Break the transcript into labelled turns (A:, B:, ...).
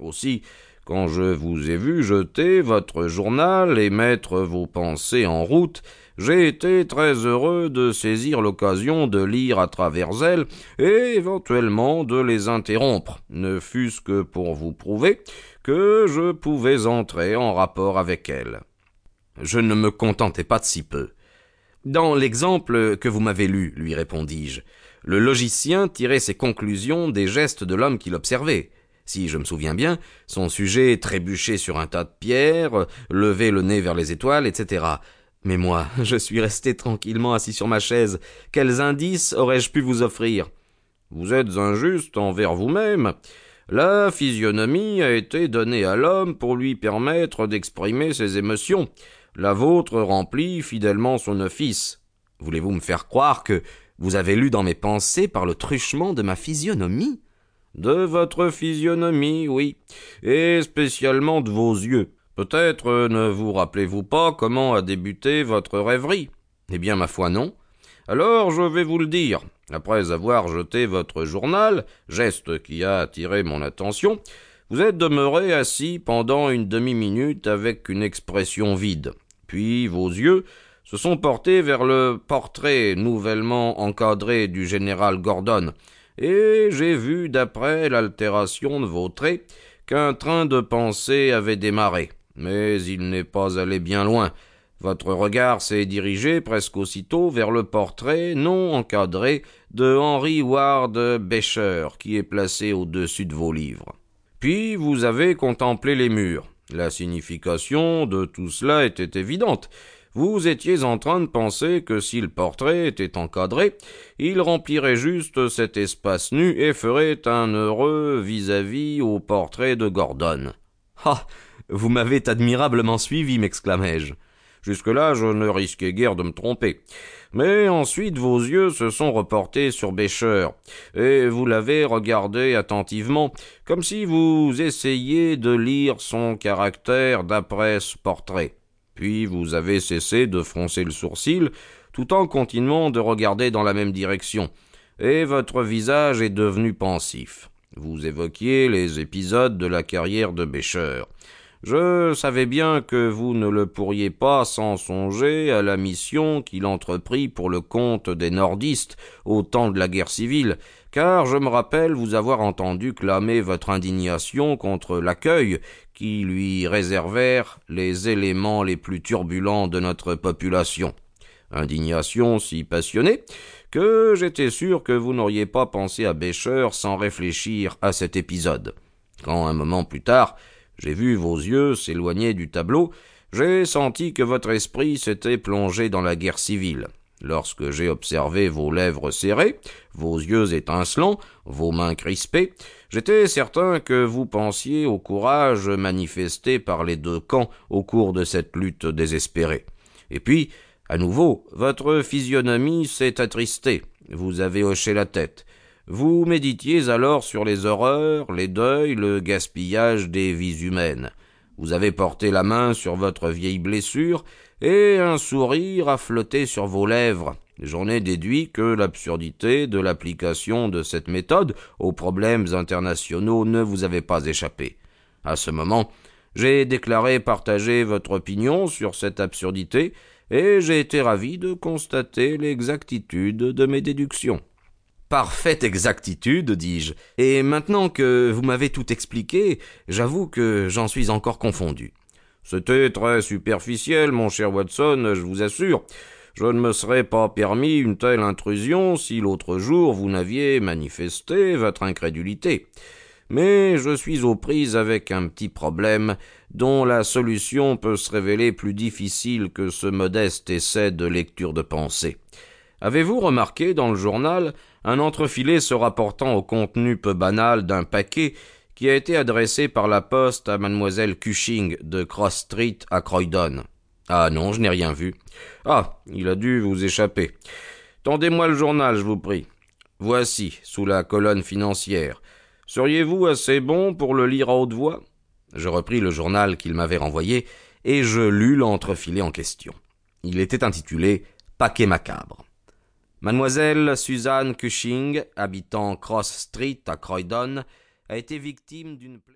A: Aussi, quand je vous ai vu jeter votre journal et mettre vos pensées en route, j'ai été très heureux de saisir l'occasion de lire à travers elles et éventuellement de les interrompre, ne fût-ce que pour vous prouver que je pouvais entrer en rapport avec elles.
B: Je ne me contentais pas de si peu. Dans l'exemple que vous m'avez lu, lui répondis-je, le logicien tirait ses conclusions des gestes de l'homme qu'il observait. Si je me souviens bien, son sujet trébuchait sur un tas de pierres, levait le nez vers les étoiles, etc. Mais moi, je suis resté tranquillement assis sur ma chaise. Quels indices aurais-je pu vous offrir?
A: Vous êtes injuste envers vous-même. La physionomie a été donnée à l'homme pour lui permettre d'exprimer ses émotions. La vôtre remplit fidèlement son office.
B: Voulez-vous me faire croire que vous avez lu dans mes pensées par le truchement de ma physionomie?
A: De votre physionomie, oui, et spécialement de vos yeux. Peut-être ne vous rappelez-vous pas comment a débuté votre rêverie?
B: Eh bien, ma foi, non.
A: Alors je vais vous le dire. Après avoir jeté votre journal, geste qui a attiré mon attention, vous êtes demeuré assis pendant une demi-minute avec une expression vide. Puis vos yeux se sont portés vers le portrait nouvellement encadré du général Gordon, et j'ai vu, d'après l'altération de vos traits, qu'un train de pensée avait démarré mais il n'est pas allé bien loin. Votre regard s'est dirigé presque aussitôt vers le portrait non encadré de Henry Ward Beecher qui est placé au-dessus de vos livres. Puis vous avez contemplé les murs. La signification de tout cela était évidente. Vous étiez en train de penser que si le portrait était encadré, il remplirait juste cet espace nu et ferait un heureux vis-à-vis au portrait de Gordon.
B: Ah. Vous m'avez admirablement suivi, m'exclamai-je.
A: Jusque-là, je ne risquais guère de me tromper. Mais ensuite vos yeux se sont reportés sur Bécher, et vous l'avez regardé attentivement, comme si vous essayiez de lire son caractère d'après ce portrait. Puis vous avez cessé de froncer le sourcil, tout en continuant de regarder dans la même direction, et votre visage est devenu pensif. Vous évoquiez les épisodes de la carrière de Bécher. Je savais bien que vous ne le pourriez pas sans songer à la mission qu'il entreprit pour le compte des nordistes au temps de la guerre civile, car je me rappelle vous avoir entendu clamer votre indignation contre l'accueil qui lui réservèrent les éléments les plus turbulents de notre population. Indignation si passionnée que j'étais sûr que vous n'auriez pas pensé à Bécher sans réfléchir à cet épisode. Quand un moment plus tard j'ai vu vos yeux s'éloigner du tableau, j'ai senti que votre esprit s'était plongé dans la guerre civile. Lorsque j'ai observé vos lèvres serrées, vos yeux étincelants, vos mains crispées, j'étais certain que vous pensiez au courage manifesté par les deux camps au cours de cette lutte désespérée. Et puis, à nouveau, votre physionomie s'est attristée, vous avez hoché la tête, vous méditiez alors sur les horreurs, les deuils, le gaspillage des vies humaines. Vous avez porté la main sur votre vieille blessure, et un sourire a flotté sur vos lèvres. J'en ai déduit que l'absurdité de l'application de cette méthode aux problèmes internationaux ne vous avait pas échappé. À ce moment, j'ai déclaré partager votre opinion sur cette absurdité, et j'ai été ravi de constater l'exactitude de mes déductions.
B: Parfaite exactitude, dis-je. Et maintenant que vous m'avez tout expliqué, j'avoue que j'en suis encore confondu.
A: C'était très superficiel, mon cher Watson, je vous assure. Je ne me serais pas permis une telle intrusion si l'autre jour vous n'aviez manifesté votre incrédulité. Mais je suis aux prises avec un petit problème dont la solution peut se révéler plus difficile que ce modeste essai de lecture de pensée. Avez-vous remarqué dans le journal un entrefilet se rapportant au contenu peu banal d'un paquet qui a été adressé par la poste à mademoiselle Cushing de Cross Street à Croydon?
B: Ah non, je n'ai rien vu.
A: Ah, il a dû vous échapper. Tendez-moi le journal, je vous prie. Voici, sous la colonne financière. Seriez-vous assez bon pour le lire à haute voix?
B: Je repris le journal qu'il m'avait renvoyé et je lus l'entrefilet en question. Il était intitulé Paquet macabre. Mademoiselle Suzanne Cushing, habitant Cross Street à Croydon,
A: a été victime d'une.